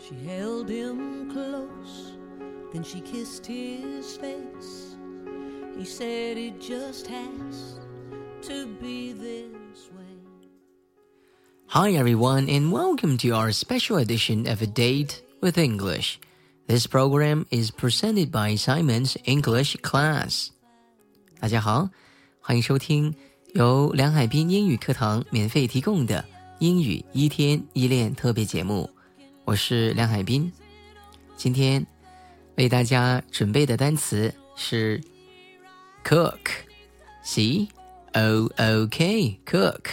She held him close, then she kissed his face. He said it just has to be this way. Hi, everyone, and welcome to our special edition of A Date with English. This program is presented by Simon's English Class. 大家好，欢迎收听由梁海滨英语课堂免费提供的英语一天一练特别节目。 我是梁海滨，今天为大家准备的单词是 cook，c o o k，cook，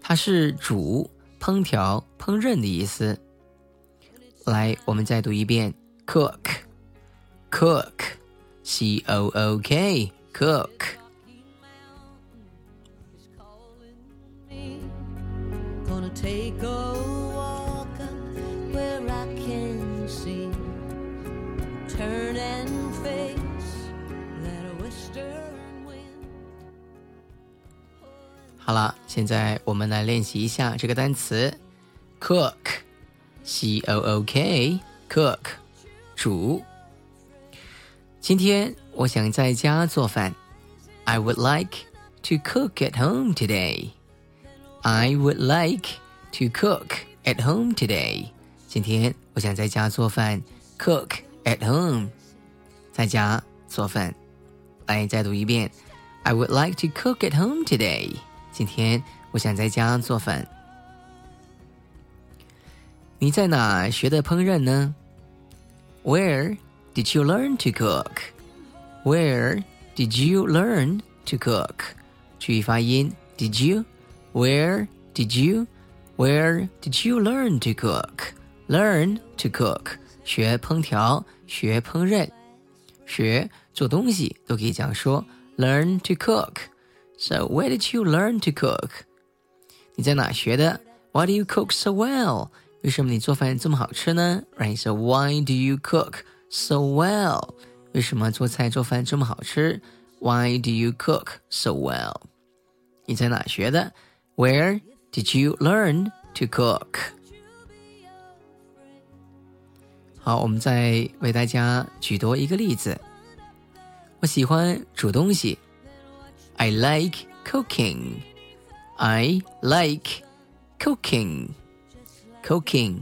它是煮、烹调、烹饪的意思。来，我们再读一遍 cook，cook，c o o k，cook。Gonna take a 好了，现在我们来练习一下这个单词 cook，c o o k，cook，煮。今天我想在家做饭。I would like to cook at home today. I would like to cook at home today. 今天我想在家做饭，cook at home，在家做饭。来，再读一遍。I would like to cook at home today. 今天我想在家做饭。你在哪学的烹饪呢？Where did you learn to cook? Where did you learn to cook? 注意发音，Did you? Where did you? Where did you learn to cook? Learn to cook，学烹调，学烹饪，学做东西都可以这样说。Learn to cook. So where did you learn to cook? 你在哪学的？Why do you cook so well? 为什么你做饭这么好吃呢？Right? So why do you cook so well? 为什么做菜做饭这么好吃？Why do you cook so well? 你在哪学的？Where did you learn to cook? 好，我们再为大家举多一个例子。我喜欢煮东西。 I like cooking. I like cooking. Cooking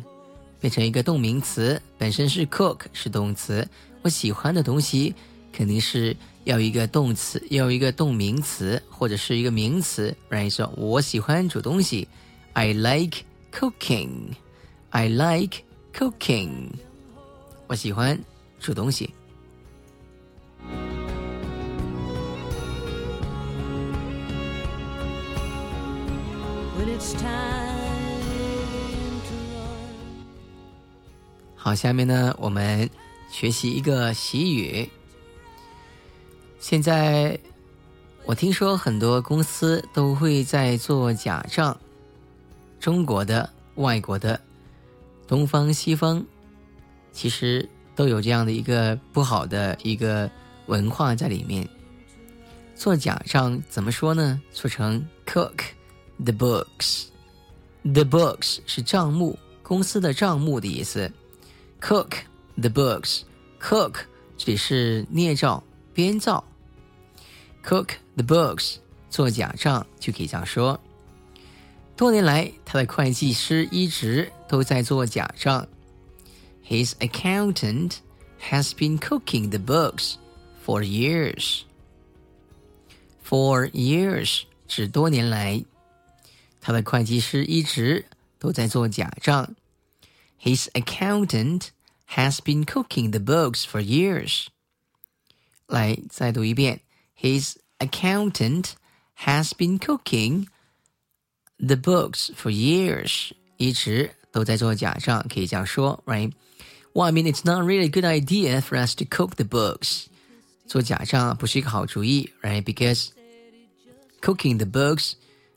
变成一个动名词，本身是 cook 是动词。我喜欢的东西肯定是要一个动词，要一个动名词或者是一个名词不然说我喜欢煮东西。I like cooking. I like cooking. 我喜欢煮东西。好，下面呢，我们学习一个习语。现在我听说很多公司都会在做假账，中国的、外国的、东方、西方，其实都有这样的一个不好的一个文化在里面。做假账怎么说呢？说成 cook the books。The books 是账目，公司的账目的意思。Cook the books，cook 这里是捏造、编造。Cook the books 做假账就可以这样说。多年来，他的会计师一直都在做假账。His accountant has been cooking the books for years. For years 指多年来， 他的会计师一直都在做假账。His accountant has been cooking the books for years. 来，再读一遍。His accountant has been cooking the books for years. 一直都在做假账，可以这样说，right? Well, I mean, it's not really a good idea for us to cook the books. 做假账不是一个好主意，right? Because cooking the books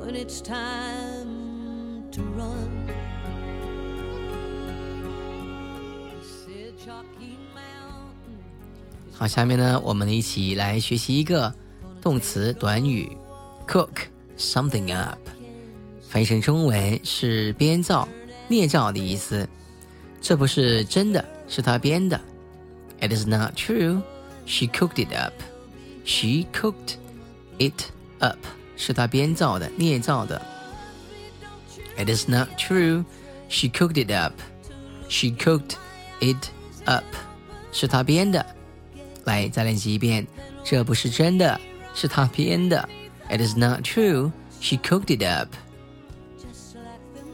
when it's time to run 好，下面呢，我们一起来学习一个动词短语，cook something up，翻译成中文是编造、捏造的意思。这不是真的，是他编的。It is not true. She cooked it up. She cooked it up，是他编造的、捏造的。It is not true. She cooked it up. She cooked it up，是他编的。来，再练习一遍。这不是真的，是他编的。It is not true. She cooked it up.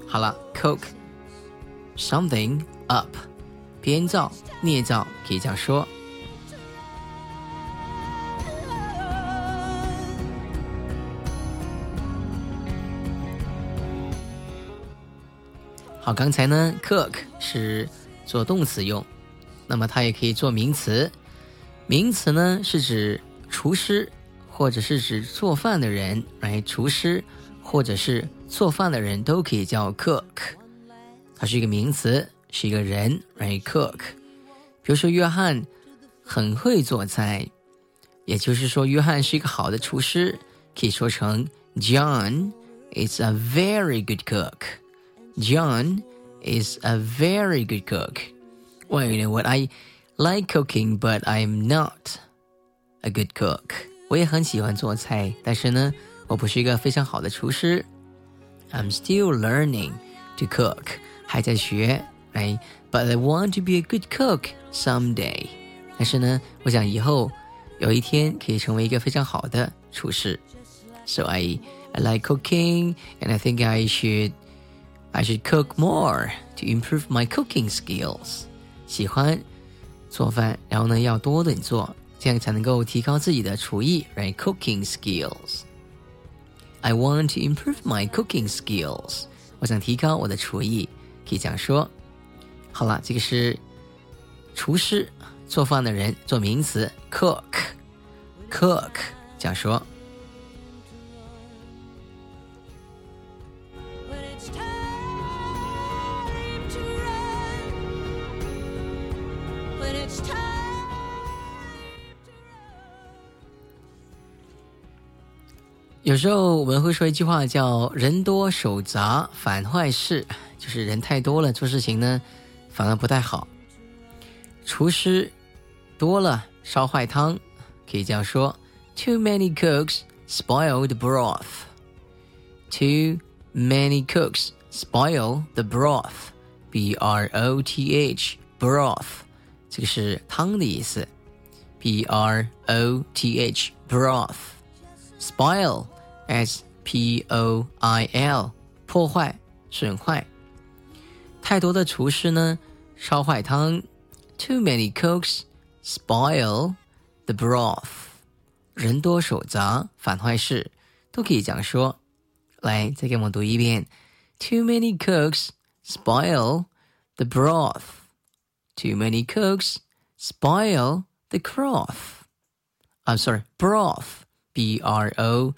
好了，cook something up，编造、捏造，可以这样说。 好，刚才呢，cook 是做动词用，那么它也可以做名词。名词呢是指厨师，或者是指做饭的人，来厨师或者是做饭的人都可以叫 cook。它是一个名词，是一个人来 cook。比如说约翰很会做菜，也就是说约翰是一个好的厨师，可以说成 John is a very good cook。John is a very good cook. Well, you know what? I like cooking, but I'm not a good cook. 我也很喜欢做菜，但是呢，我不是一个非常好的厨师。I'm still learning to cook，还在学，right? But I want to be a good cook someday. 但是呢，我想以后有一天可以成为一个非常好的厨师。So I I like cooking, and I think I should I should cook more to improve my cooking skills. 喜欢做饭，然后呢要多点做，这样才能够提高自己的厨艺，right? Cooking skills. I want to improve my cooking skills. 我想提高我的厨艺，可以这样说。好了，这个是厨师，做饭的人，做名词，cook，cook，这样说。有时候我们会说一句话叫“人多手杂，反坏事”，就是人太多了，做事情呢反而不太好。厨师多了烧坏汤，可以这样说：“Too many cooks spoil the broth.” Too many cooks spoil the broth. B R O T H broth，这个是汤的意思。B R O T H broth。spoil s p o i l 破坏、损坏。太多的厨师呢，烧坏汤。Too many cooks spoil the broth。人多手杂，反坏事，都可以这样说。来，再给我们读一遍。Too many cooks spoil the broth. Too many cooks spoil the broth. I'm sorry, broth. B R O T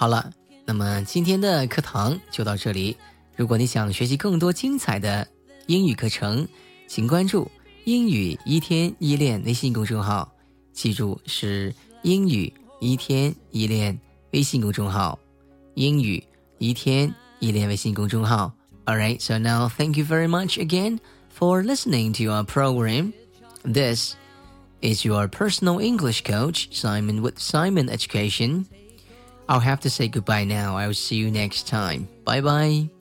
好了，那么今天的课堂就到这里。如果你想学习更多精彩的英语课程，请关注“英语一天一练”微信公众号，记住是“英语一天一练”微信公众号，“英语一天一练”微信公众号。All right, so now thank you very much again for listening to our program. This is your personal English coach, Simon with Simon Education. I'll have to say goodbye now. I'll see you next time. Bye bye.